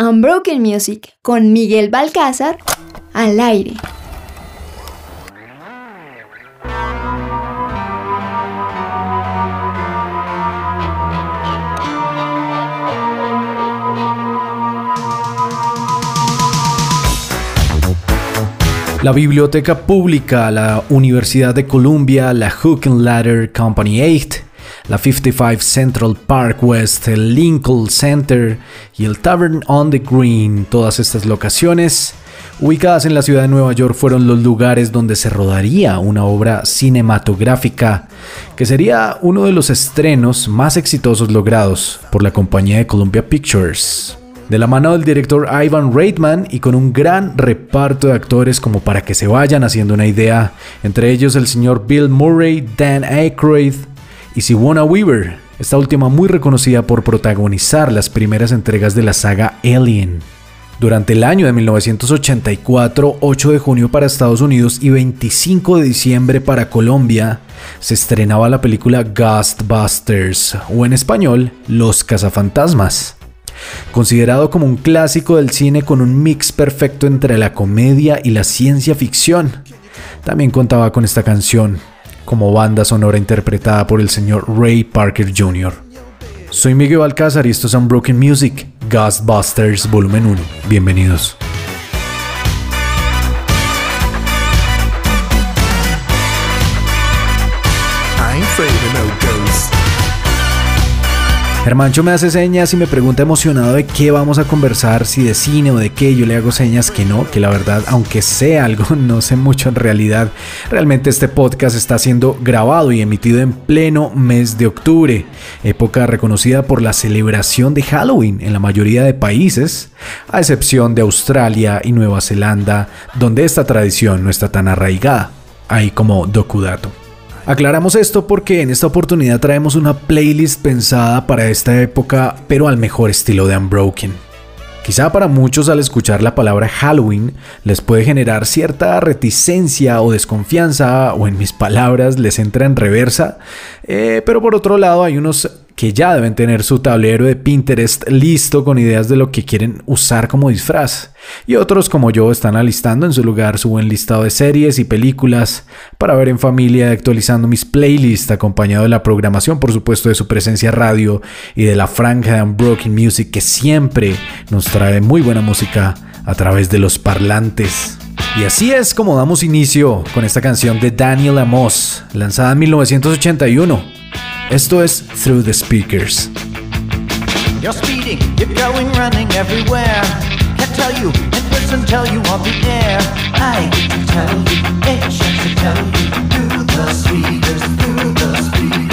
Unbroken Music con Miguel Balcázar al aire. La Biblioteca Pública, la Universidad de Columbia, la Hook and Ladder Company 8, la 55 Central Park West, el Lincoln Center y el Tavern on the Green. Todas estas locaciones, ubicadas en la ciudad de Nueva York, fueron los lugares donde se rodaría una obra cinematográfica que sería uno de los estrenos más exitosos logrados por la compañía de Columbia Pictures de la mano del director Ivan Reitman y con un gran reparto de actores como para que se vayan haciendo una idea, entre ellos el señor Bill Murray, Dan Aykroyd y Siobhan Weaver, esta última muy reconocida por protagonizar las primeras entregas de la saga Alien. Durante el año de 1984, 8 de junio para Estados Unidos y 25 de diciembre para Colombia, se estrenaba la película Ghostbusters, o en español, Los Cazafantasmas. Considerado como un clásico del cine con un mix perfecto entre la comedia y la ciencia ficción. También contaba con esta canción como banda sonora interpretada por el señor Ray Parker Jr. Soy Miguel Alcázar y esto es Unbroken Music, Ghostbusters Volumen 1. Bienvenidos. Hermancho me hace señas y me pregunta emocionado de qué vamos a conversar, si de cine o de qué. Yo le hago señas que no, que la verdad, aunque sé algo, no sé mucho en realidad. Realmente este podcast está siendo grabado y emitido en pleno mes de octubre, época reconocida por la celebración de Halloween en la mayoría de países, a excepción de Australia y Nueva Zelanda, donde esta tradición no está tan arraigada. Ahí como dokudato. Aclaramos esto porque en esta oportunidad traemos una playlist pensada para esta época, pero al mejor estilo de Unbroken. Quizá para muchos al escuchar la palabra Halloween les puede generar cierta reticencia o desconfianza, o en mis palabras les entra en reversa, eh, pero por otro lado hay unos que ya deben tener su tablero de Pinterest listo con ideas de lo que quieren usar como disfraz. Y otros como yo están alistando en su lugar su buen listado de series y películas para ver en familia actualizando mis playlists acompañado de la programación por supuesto de su presencia radio y de la franja de Unbroken Music que siempre nos trae muy buena música a través de los parlantes. Y así es como damos inicio con esta canción de Daniel Amos, lanzada en 1981 Esto es Through the Speakers. You're speeding, you're going running everywhere. Can't tell you, and listen, tell you on the air. I can tell you, it to tell you. Through the speakers, through the speakers.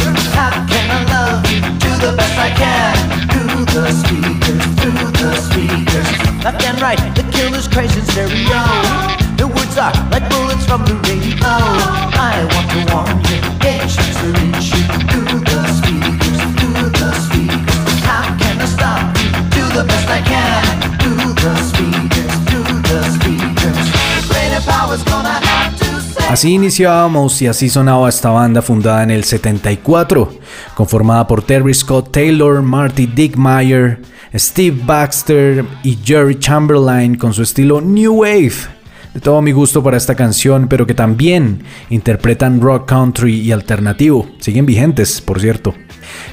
Así iniciábamos y así sonaba esta banda fundada en el 74, conformada por Terry Scott Taylor, Marty Dickmeyer, Steve Baxter y Jerry Chamberlain con su estilo New Wave. De todo mi gusto para esta canción, pero que también interpretan rock country y alternativo. Siguen vigentes, por cierto.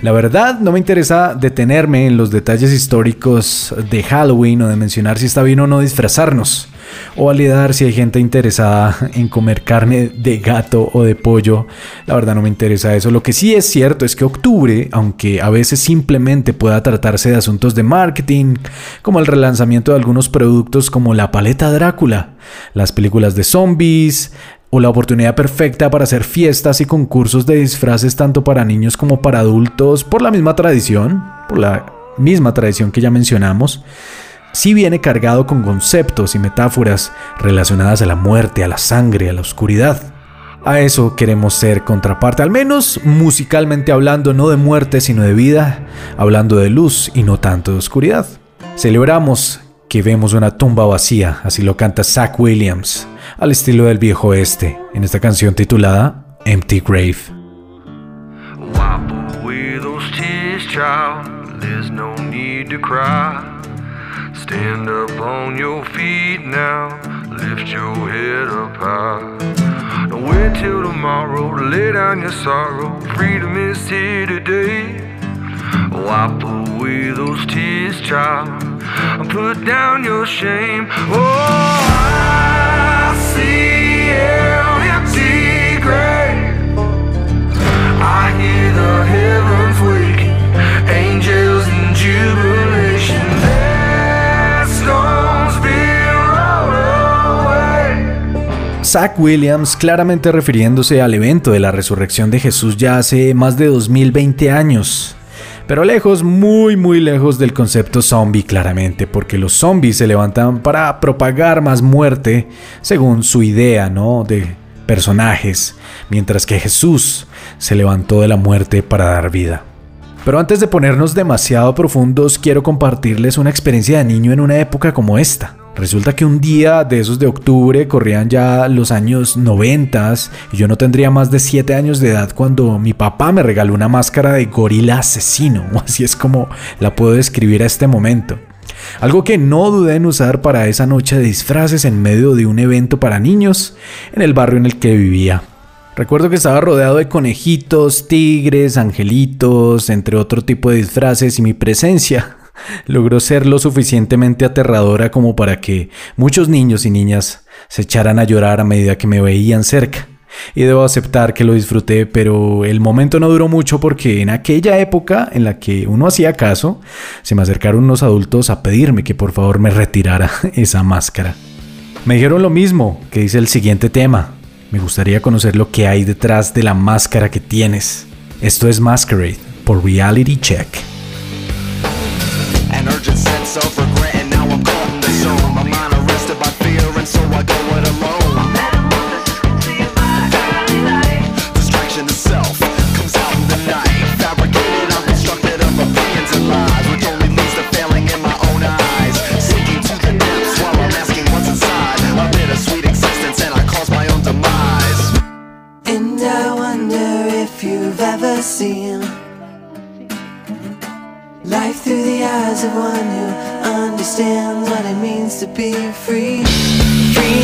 La verdad, no me interesa detenerme en los detalles históricos de Halloween o de mencionar si está bien o no disfrazarnos o validar si hay gente interesada en comer carne de gato o de pollo. La verdad no me interesa eso. Lo que sí es cierto es que octubre, aunque a veces simplemente pueda tratarse de asuntos de marketing, como el relanzamiento de algunos productos como la paleta Drácula, las películas de zombies, o la oportunidad perfecta para hacer fiestas y concursos de disfraces tanto para niños como para adultos por la misma tradición, por la misma tradición que ya mencionamos, sí viene cargado con conceptos y metáforas relacionadas a la muerte, a la sangre, a la oscuridad. A eso queremos ser contraparte, al menos musicalmente hablando, no de muerte sino de vida, hablando de luz y no tanto de oscuridad. Celebramos que vemos una tumba vacía, así lo canta Zach Williams, al estilo del viejo oeste, en esta canción titulada Empty Grave. Stand up on your feet now, lift your head up high. Don't wait till tomorrow to lay down your sorrow. Freedom is here today. Wipe away those tears, child, and put down your shame. Oh, I see an empty grave. I hear the heavens waking, angels in jubilation. Zach Williams claramente refiriéndose al evento de la resurrección de Jesús ya hace más de 2020 años. Pero lejos, muy muy lejos del concepto zombie claramente, porque los zombies se levantan para propagar más muerte, según su idea, ¿no? De personajes, mientras que Jesús se levantó de la muerte para dar vida. Pero antes de ponernos demasiado profundos, quiero compartirles una experiencia de niño en una época como esta. Resulta que un día de esos de octubre corrían ya los años 90 y yo no tendría más de 7 años de edad cuando mi papá me regaló una máscara de gorila asesino, así es como la puedo describir a este momento. Algo que no dudé en usar para esa noche de disfraces en medio de un evento para niños en el barrio en el que vivía. Recuerdo que estaba rodeado de conejitos, tigres, angelitos, entre otro tipo de disfraces y mi presencia logró ser lo suficientemente aterradora como para que muchos niños y niñas se echaran a llorar a medida que me veían cerca. Y debo aceptar que lo disfruté, pero el momento no duró mucho porque en aquella época en la que uno hacía caso, se me acercaron unos adultos a pedirme que por favor me retirara esa máscara. Me dijeron lo mismo que dice el siguiente tema. Me gustaría conocer lo que hay detrás de la máscara que tienes. Esto es Masquerade por Reality Check. An urgent sense of regret,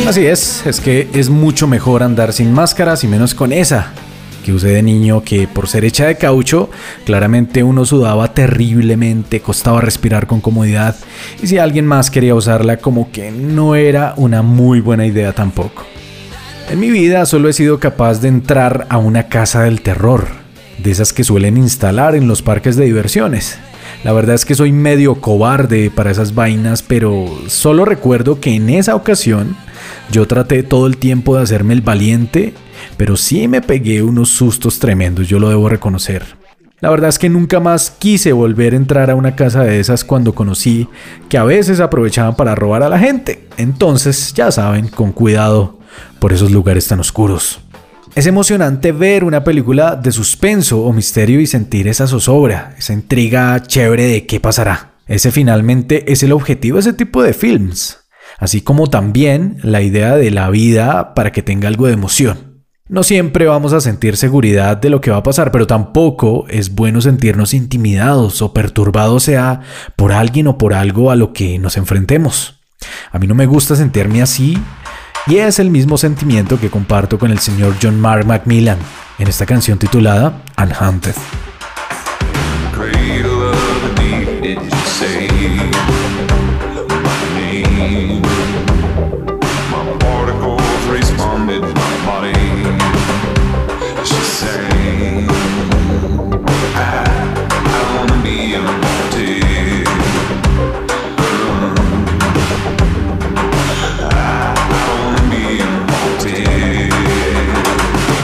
Así es, es que es mucho mejor andar sin máscaras y menos con esa que usé de niño que por ser hecha de caucho, claramente uno sudaba terriblemente, costaba respirar con comodidad y si alguien más quería usarla como que no era una muy buena idea tampoco. En mi vida solo he sido capaz de entrar a una casa del terror, de esas que suelen instalar en los parques de diversiones. La verdad es que soy medio cobarde para esas vainas, pero solo recuerdo que en esa ocasión yo traté todo el tiempo de hacerme el valiente, pero sí me pegué unos sustos tremendos, yo lo debo reconocer. La verdad es que nunca más quise volver a entrar a una casa de esas cuando conocí que a veces aprovechaban para robar a la gente. Entonces, ya saben, con cuidado por esos lugares tan oscuros. Es emocionante ver una película de suspenso o misterio y sentir esa zozobra, esa intriga chévere de qué pasará. Ese finalmente es el objetivo de ese tipo de films, así como también la idea de la vida para que tenga algo de emoción. No siempre vamos a sentir seguridad de lo que va a pasar, pero tampoco es bueno sentirnos intimidados o perturbados sea por alguien o por algo a lo que nos enfrentemos. A mí no me gusta sentirme así y es el mismo sentimiento que comparto con el señor John Mark Macmillan en esta canción titulada Unhaunted.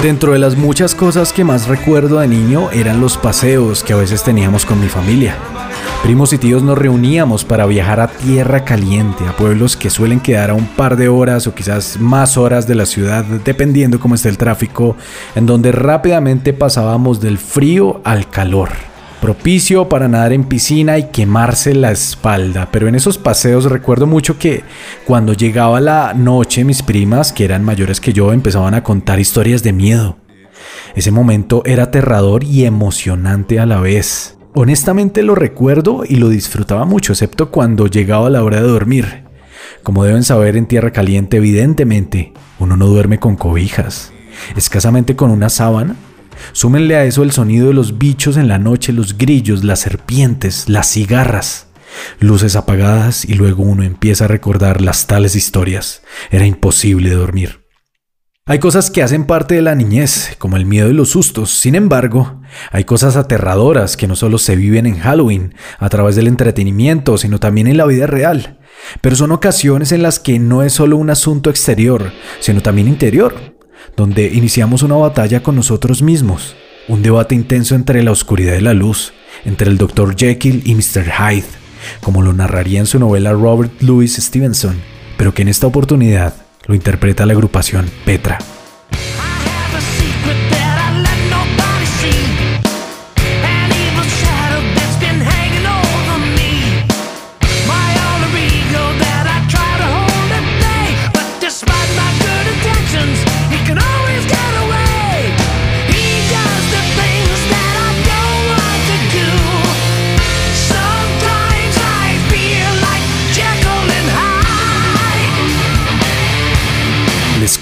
Dentro de las muchas cosas que más recuerdo de niño eran los paseos que a veces teníamos con mi familia. Primos y tíos nos reuníamos para viajar a tierra caliente, a pueblos que suelen quedar a un par de horas o quizás más horas de la ciudad, dependiendo cómo esté el tráfico, en donde rápidamente pasábamos del frío al calor. Propicio para nadar en piscina y quemarse la espalda, pero en esos paseos recuerdo mucho que cuando llegaba la noche mis primas, que eran mayores que yo, empezaban a contar historias de miedo. Ese momento era aterrador y emocionante a la vez. Honestamente lo recuerdo y lo disfrutaba mucho, excepto cuando llegaba la hora de dormir. Como deben saber en tierra caliente, evidentemente, uno no duerme con cobijas, escasamente con una sábana. Súmenle a eso el sonido de los bichos en la noche, los grillos, las serpientes, las cigarras, luces apagadas y luego uno empieza a recordar las tales historias. Era imposible dormir. Hay cosas que hacen parte de la niñez, como el miedo y los sustos. Sin embargo, hay cosas aterradoras que no solo se viven en Halloween, a través del entretenimiento, sino también en la vida real. Pero son ocasiones en las que no es solo un asunto exterior, sino también interior, donde iniciamos una batalla con nosotros mismos, un debate intenso entre la oscuridad y la luz, entre el Dr. Jekyll y Mr. Hyde, como lo narraría en su novela Robert Louis Stevenson, pero que en esta oportunidad lo interpreta la agrupación Petra.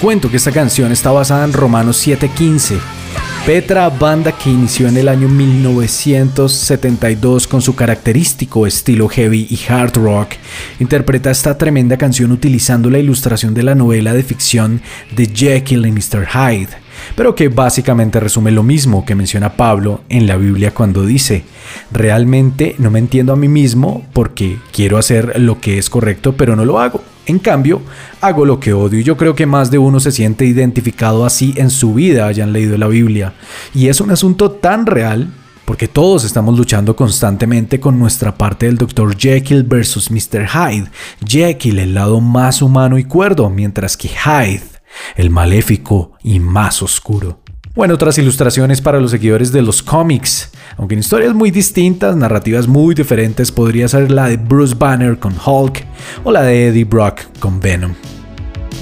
Cuento que esta canción está basada en Romanos 7:15. Petra, banda que inició en el año 1972 con su característico estilo heavy y hard rock, interpreta esta tremenda canción utilizando la ilustración de la novela de ficción de Jekyll y Mr. Hyde, pero que básicamente resume lo mismo que menciona Pablo en la Biblia cuando dice, realmente no me entiendo a mí mismo porque quiero hacer lo que es correcto pero no lo hago. En cambio, hago lo que odio y yo creo que más de uno se siente identificado así en su vida hayan leído la Biblia. Y es un asunto tan real porque todos estamos luchando constantemente con nuestra parte del Dr. Jekyll versus Mr. Hyde. Jekyll el lado más humano y cuerdo, mientras que Hyde el maléfico y más oscuro. Bueno, otras ilustraciones para los seguidores de los cómics. Aunque en historias muy distintas, narrativas muy diferentes, podría ser la de Bruce Banner con Hulk o la de Eddie Brock con Venom.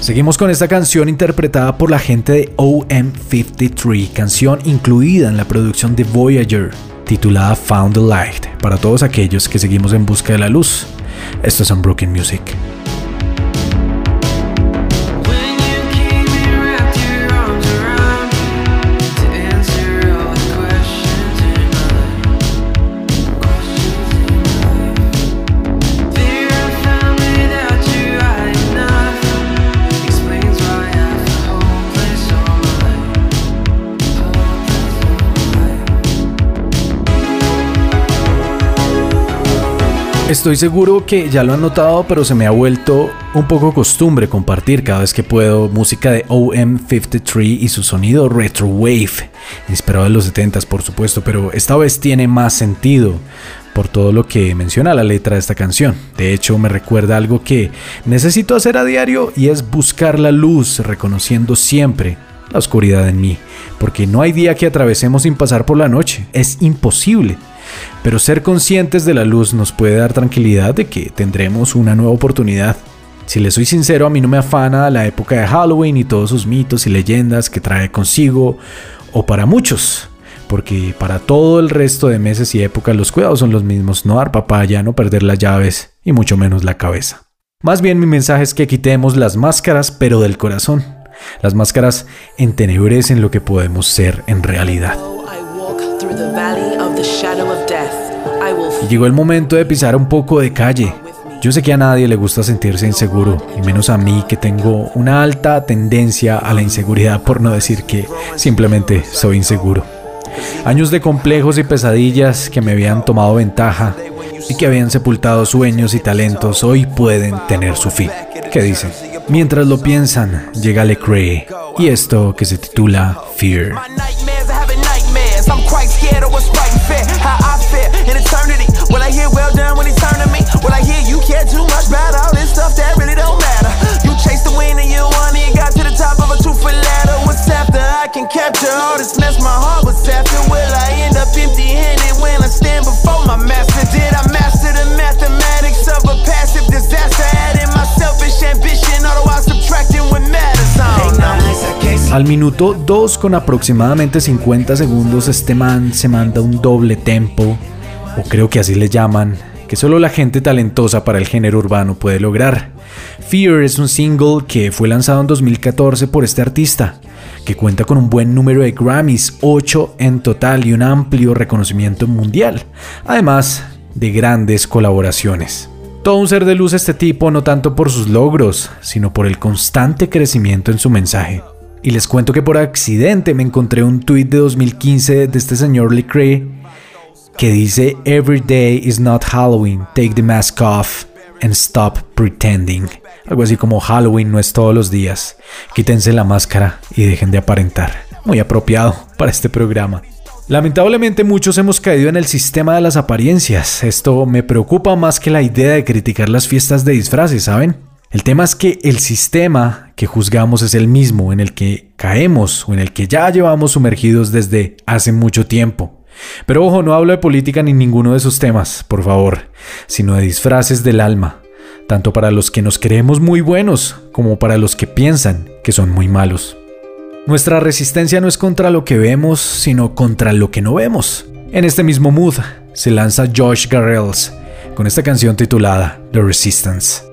Seguimos con esta canción interpretada por la gente de OM53, canción incluida en la producción de Voyager, titulada Found the Light, para todos aquellos que seguimos en busca de la luz. Esto es Unbroken Music. Estoy seguro que ya lo han notado, pero se me ha vuelto un poco costumbre compartir cada vez que puedo música de OM53 y su sonido retro wave, inspirado de los 70s por supuesto, pero esta vez tiene más sentido por todo lo que menciona la letra de esta canción. De hecho, me recuerda algo que necesito hacer a diario y es buscar la luz, reconociendo siempre la oscuridad en mí, porque no hay día que atravesemos sin pasar por la noche, es imposible. Pero ser conscientes de la luz nos puede dar tranquilidad de que tendremos una nueva oportunidad. Si le soy sincero, a mí no me afana la época de Halloween y todos sus mitos y leyendas que trae consigo, o para muchos, porque para todo el resto de meses y épocas los cuidados son los mismos, no dar papaya, no perder las llaves y mucho menos la cabeza. Más bien mi mensaje es que quitemos las máscaras, pero del corazón. Las máscaras entenebrecen lo que podemos ser en realidad. Llegó el momento de pisar un poco de calle. Yo sé que a nadie le gusta sentirse inseguro, y menos a mí que tengo una alta tendencia a la inseguridad, por no decir que simplemente soy inseguro. Años de complejos y pesadillas que me habían tomado ventaja y que habían sepultado sueños y talentos hoy pueden tener su fin. ¿Qué dicen? Mientras lo piensan, llega Lecrae y esto que se titula Fear. Stuff that really don't matter? You chased the wind and you won and you got to the top of a two foot ladder. What's after? I can capture all this mess my heart was after. Will I end up empty handed when I stand before my master? Did I master the mathematics of a passive disaster? Adding my selfish ambition, otherwise subtracting what matters. I don't know. Al minuto 2 con aproximadamente 50 segundos este man se manda un doble tempo o creo que así le llaman, que solo la gente talentosa para el género urbano puede lograr. Fear es un single que fue lanzado en 2014 por este artista, que cuenta con un buen número de Grammys, 8 en total y un amplio reconocimiento mundial, además de grandes colaboraciones. Todo un ser de luz este tipo, no tanto por sus logros, sino por el constante crecimiento en su mensaje. Y les cuento que por accidente me encontré un tuit de 2015 de este señor Lecrae que dice Every day is not Halloween, take the mask off and stop pretending. Algo así como Halloween no es todos los días. Quítense la máscara y dejen de aparentar. Muy apropiado para este programa. Lamentablemente muchos hemos caído en el sistema de las apariencias. Esto me preocupa más que la idea de criticar las fiestas de disfraces, ¿saben? El tema es que el sistema que juzgamos es el mismo en el que caemos o en el que ya llevamos sumergidos desde hace mucho tiempo. Pero ojo, no hablo de política ni ninguno de esos temas, por favor, sino de disfraces del alma, tanto para los que nos creemos muy buenos como para los que piensan que son muy malos. Nuestra resistencia no es contra lo que vemos, sino contra lo que no vemos. En este mismo mood se lanza Josh Garrels con esta canción titulada The Resistance.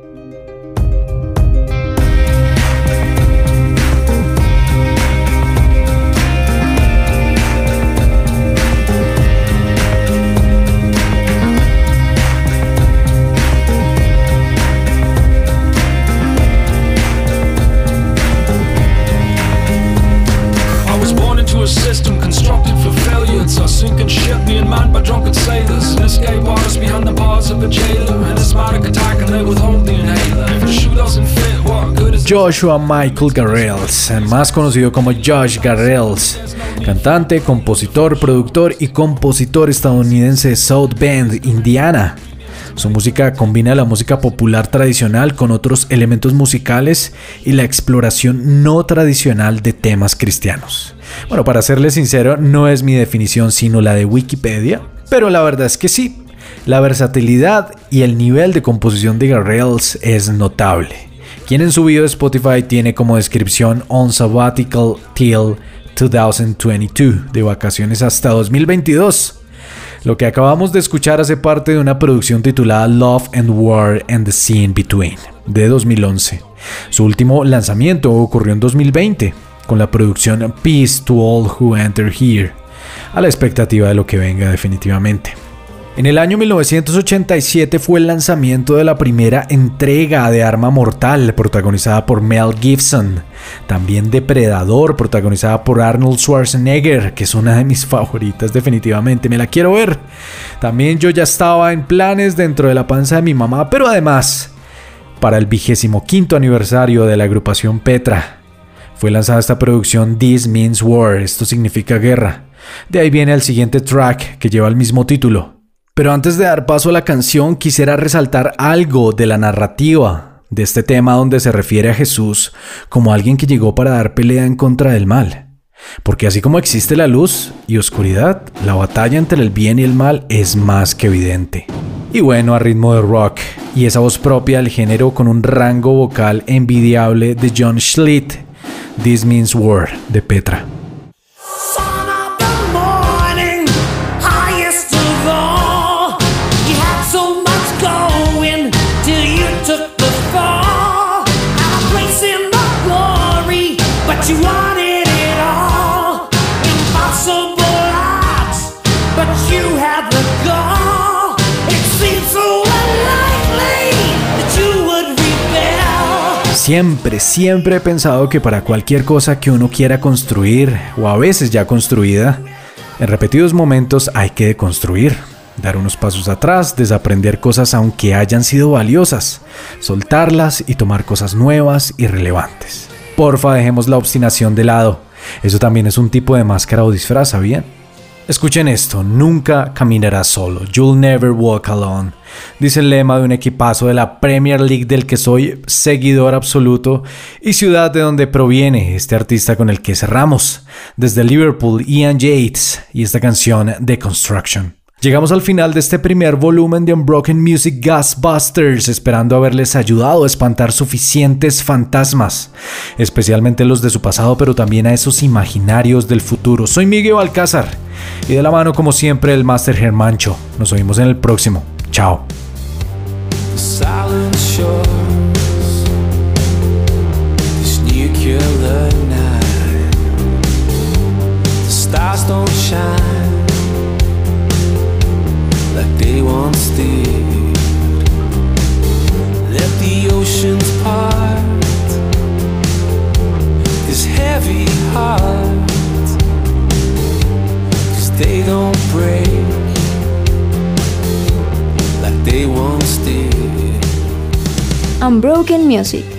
Joshua Michael Garrels, más conocido como Josh Garrels, cantante, compositor, productor y compositor estadounidense de South Bend, Indiana. Su música combina la música popular tradicional con otros elementos musicales y la exploración no tradicional de temas cristianos. Bueno, para serle sincero, no es mi definición sino la de Wikipedia, pero la verdad es que sí. La versatilidad y el nivel de composición de Garrels es notable. Quien en su video de Spotify tiene como descripción On Sabbatical Till 2022, de vacaciones hasta 2022. Lo que acabamos de escuchar hace parte de una producción titulada Love and War and the Sea in Between, de 2011. Su último lanzamiento ocurrió en 2020, con la producción Peace to All Who Enter Here, a la expectativa de lo que venga definitivamente. En el año 1987 fue el lanzamiento de la primera entrega de Arma Mortal, protagonizada por Mel Gibson. También Depredador, protagonizada por Arnold Schwarzenegger, que es una de mis favoritas definitivamente, me la quiero ver. También yo ya estaba en planes dentro de la panza de mi mamá, pero además, para el vigésimo quinto aniversario de la agrupación Petra, fue lanzada esta producción This Means War, esto significa guerra. De ahí viene el siguiente track que lleva el mismo título. Pero antes de dar paso a la canción, quisiera resaltar algo de la narrativa de este tema donde se refiere a Jesús como alguien que llegó para dar pelea en contra del mal. Porque así como existe la luz y oscuridad, la batalla entre el bien y el mal es más que evidente. Y bueno, a ritmo de rock y esa voz propia del género con un rango vocal envidiable de John Schlitt, This Means War de Petra. Siempre, siempre he pensado que para cualquier cosa que uno quiera construir, o a veces ya construida, en repetidos momentos hay que deconstruir, dar unos pasos atrás, desaprender cosas aunque hayan sido valiosas, soltarlas y tomar cosas nuevas y relevantes. Porfa, dejemos la obstinación de lado. Eso también es un tipo de máscara o disfraz, ¿sabían? Escuchen esto, nunca caminarás solo, you'll never walk alone. Dice el lema de un equipazo de la Premier League del que soy seguidor absoluto y ciudad de donde proviene este artista con el que cerramos. Desde Liverpool, Ian Yates y esta canción The Construction. Llegamos al final de este primer volumen de Unbroken Music Ghostbusters, esperando haberles ayudado a espantar suficientes fantasmas, especialmente los de su pasado, pero también a esos imaginarios del futuro. Soy Miguel Alcázar y de la mano como siempre el Master Germancho. Nos oímos en el próximo. Chao. heavy heart, 'cause they don't break like they once did. Unbroken Music